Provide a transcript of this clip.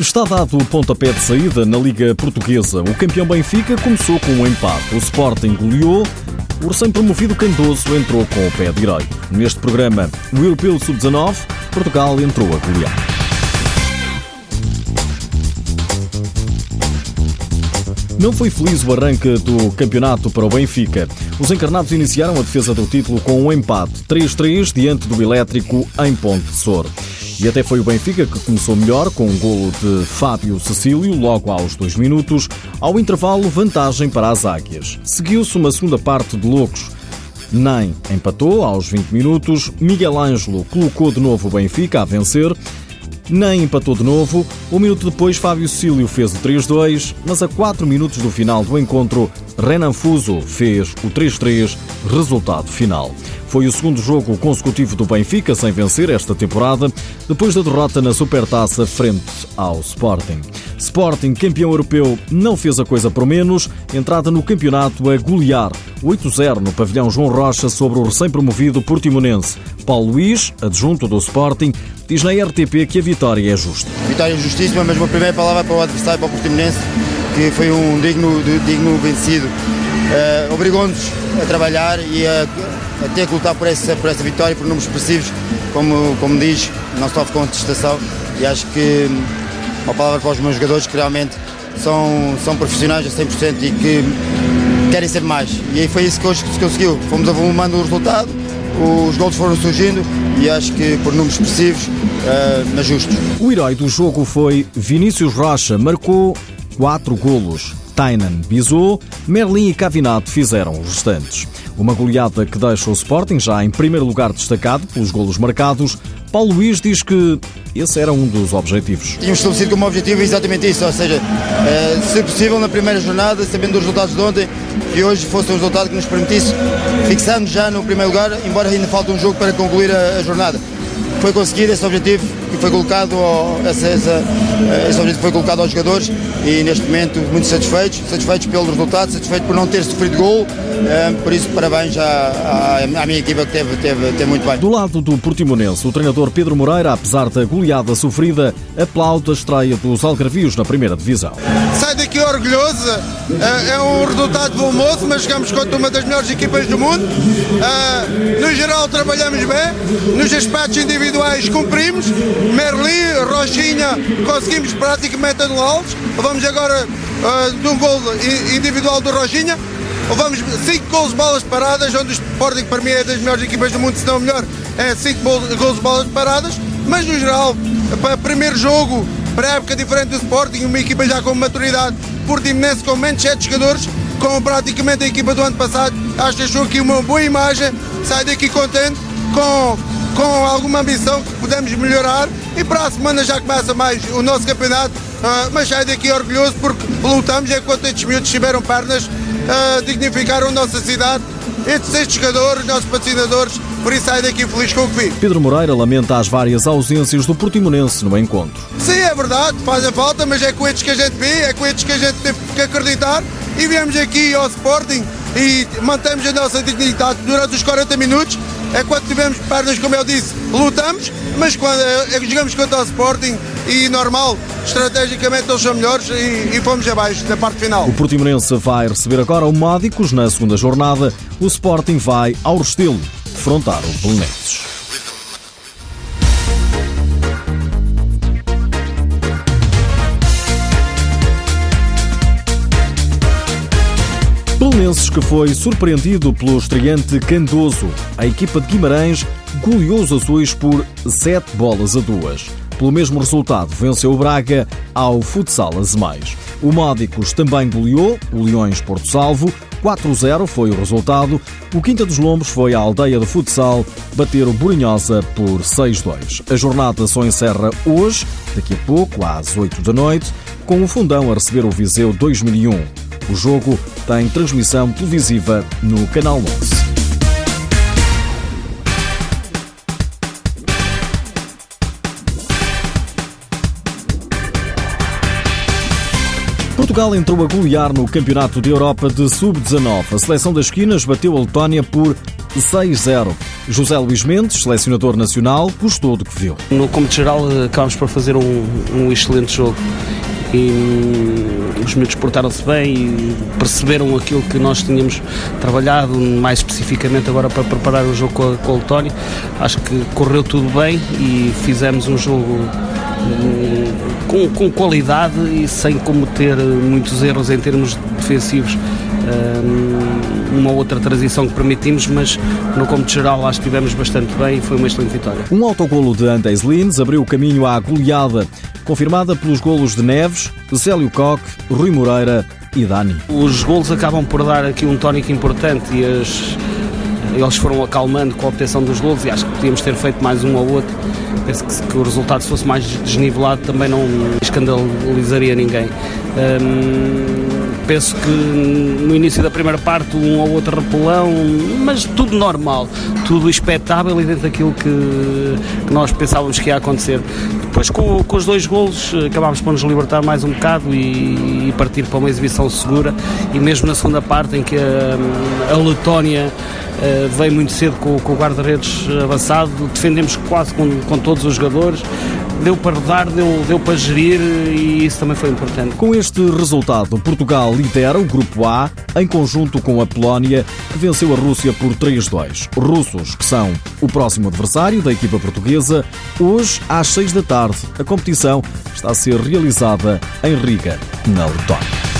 Está dado o pontapé de saída na Liga Portuguesa. O campeão Benfica começou com um empate. O Sporting goleou. O recém-promovido Candoso entrou com o pé direito. Neste programa, o Europeu Sub-19, Portugal entrou a golear. Não foi feliz o arranque do campeonato para o Benfica. Os encarnados iniciaram a defesa do título com um empate 3-3 diante do Elétrico em Ponte de Sor. E até foi o Benfica que começou melhor com um golo de Fábio Cecílio logo aos dois minutos. Ao intervalo, vantagem para as Águias. Seguiu-se uma segunda parte de loucos. Nem empatou aos 20 minutos. Miguel Ângelo colocou de novo o Benfica a vencer nem empatou de novo. Um minuto depois, Fábio Cílio fez o 3-2, mas a 4 minutos do final do encontro, Renan Fuso fez o 3-3, resultado final. Foi o segundo jogo consecutivo do Benfica sem vencer esta temporada, depois da derrota na Supertaça frente ao Sporting. Sporting, campeão europeu, não fez a coisa por menos, entrada no campeonato a golear 8-0 no pavilhão João Rocha sobre o recém-promovido Portimonense. Paulo Luís, adjunto do Sporting, diz na RTP que a vitória é justa. Vitória justíssima, mas uma primeira palavra para o adversário, para o Portimonense, que foi um digno, digno vencido. Uh, Obrigou-nos a trabalhar e a, a, ter que lutar por essa, por essa vitória, por números expressivos, como, como diz, não sofre contestação. E acho que uma palavra para os meus jogadores que realmente são, são profissionais a 100% e que querem ser mais. E aí foi isso que hoje se conseguiu. Fomos avolumando o resultado, os gols foram surgindo e acho que por números expressivos, uh, mas justos. O herói do jogo foi Vinícius Rocha, marcou quatro golos. Tainan Bizou, Merlin e Cavinato fizeram os restantes. Uma goleada que deixa o Sporting já em primeiro lugar destacado pelos golos marcados. Paulo Luís diz que esse era um dos objetivos. Tínhamos estabelecido como objetivo exatamente isso, ou seja, eh, se possível na primeira jornada, sabendo os resultados de ontem, que hoje fosse um resultado que nos permitisse fixarmos já no primeiro lugar, embora ainda falte um jogo para concluir a jornada. Foi conseguido esse objetivo que foi colocado, ao, essa, eh, esse objetivo foi colocado aos jogadores e neste momento muito satisfeitos, satisfeitos pelo resultado, satisfeitos por não ter sofrido gol, eh, por isso parabéns à, à, minha equipa que teve, teve, teve muito bem. Do lado do Portimonense, o treinador Pedro Moreira, apesar da goleada sofrida, aplaude a estreia dos Algarvios na primeira divisão. Sai daqui orgulhoso, é, é um resultado bom moço, mas jogamos contra uma das melhores equipas do mundo. Eh, no geral trabalhamos bem, nos aspectos individuais cumprimos, Merli, Rochinha, conseguimos praticamente anulá-los. Vamos agora uh, de um gol individual do Rochinha. Vamos 5 gols de bolas paradas, onde o Sporting para mim é das melhores equipas do mundo, se não melhor, é 5 gols de bolas paradas. Mas no geral, para primeiro jogo, para época diferente do Sporting, uma equipa já com maturidade, Portimonense com menos 7 jogadores, com praticamente a equipa do ano passado, acho que achou aqui uma boa imagem, sai daqui contente, com com alguma ambição que podemos melhorar. E para a semana já começa mais o nosso campeonato, uh, mas sai daqui orgulhoso porque lutamos enquanto estes miúdos tiveram pernas, uh, dignificaram a nossa cidade, estes, estes jogadores, nossos patrocinadores, por isso sai daqui feliz com o que vi. Pedro Moreira lamenta as várias ausências do Portimonense no encontro. Sim, é verdade, faz a falta, mas é com estes que a gente vê, é com estes que a gente tem que acreditar e viemos aqui ao Sporting e mantemos a nossa dignidade durante os 40 minutos é quando tivemos pernas, como eu disse, lutamos, mas quando é, jogamos contra o Sporting e normal, estrategicamente eles são melhores e, e fomos abaixo na parte final. O Portimonense vai receber agora o Mádicos na segunda jornada. O Sporting vai ao Restelo defrontar o Belenenses. Belenenses que foi surpreendido pelo estreante Candoso. A equipa de Guimarães goleou os azuis por 7 bolas a 2. Pelo mesmo resultado, venceu o Braga ao Futsal Azemais. O Módicos também goleou o Leões Porto Salvo. 4-0 foi o resultado. O Quinta dos Lombos foi à aldeia de futsal bater o Borinhosa por 6-2. A jornada só encerra hoje, daqui a pouco, às 8 da noite, com o Fundão a receber o Viseu 2001. O jogo tem transmissão televisiva no Canal 11. Portugal entrou a golear no Campeonato de Europa de Sub-19. A seleção das esquinas bateu a Letónia por 6-0. José Luís Mendes, selecionador nacional, gostou do que viu. No cômputo geral, acabámos por fazer um, um excelente jogo e hum, os miúdos portaram-se bem e perceberam aquilo que nós tínhamos trabalhado, mais especificamente agora para preparar o jogo com a, com a Letónia. Acho que correu tudo bem e fizemos um jogo com, com qualidade e sem cometer muitos erros em termos defensivos. Uma outra transição que permitimos, mas no cômputo geral acho que estivemos bastante bem e foi uma excelente vitória. Um autogolo de Andes Lins abriu o caminho à goleada, confirmada pelos golos de Neves, Célio Coque, Rui Moreira e Dani. Os golos acabam por dar aqui um tónico importante e as, eles foram acalmando com a obtenção dos golos e acho que podíamos ter feito mais um ou outro. Penso que, que o resultado se fosse mais desnivelado também não escandalizaria ninguém. Hum, penso que no início da primeira parte um ou outro repelão, mas tudo normal, tudo expectável e dentro daquilo que, que nós pensávamos que ia acontecer. Depois com, com, os dois golos acabámos por nos libertar mais um bocado e, e, partir para uma exibição segura e mesmo na segunda parte em que a, a Letónia uh, veio muito cedo com, com o guarda-redes avançado, defendemos quase com, com todos os jogadores, deu para dar, deu, deu para gerir e isso também foi importante. Com este resultado, Portugal lidera o Grupo A em conjunto com a Polónia, que venceu a Rússia por 3-2. Russos, que são o próximo adversário da equipa portuguesa, hoje às 6 da tarde. A competição está a ser realizada em Riga, na Letónia.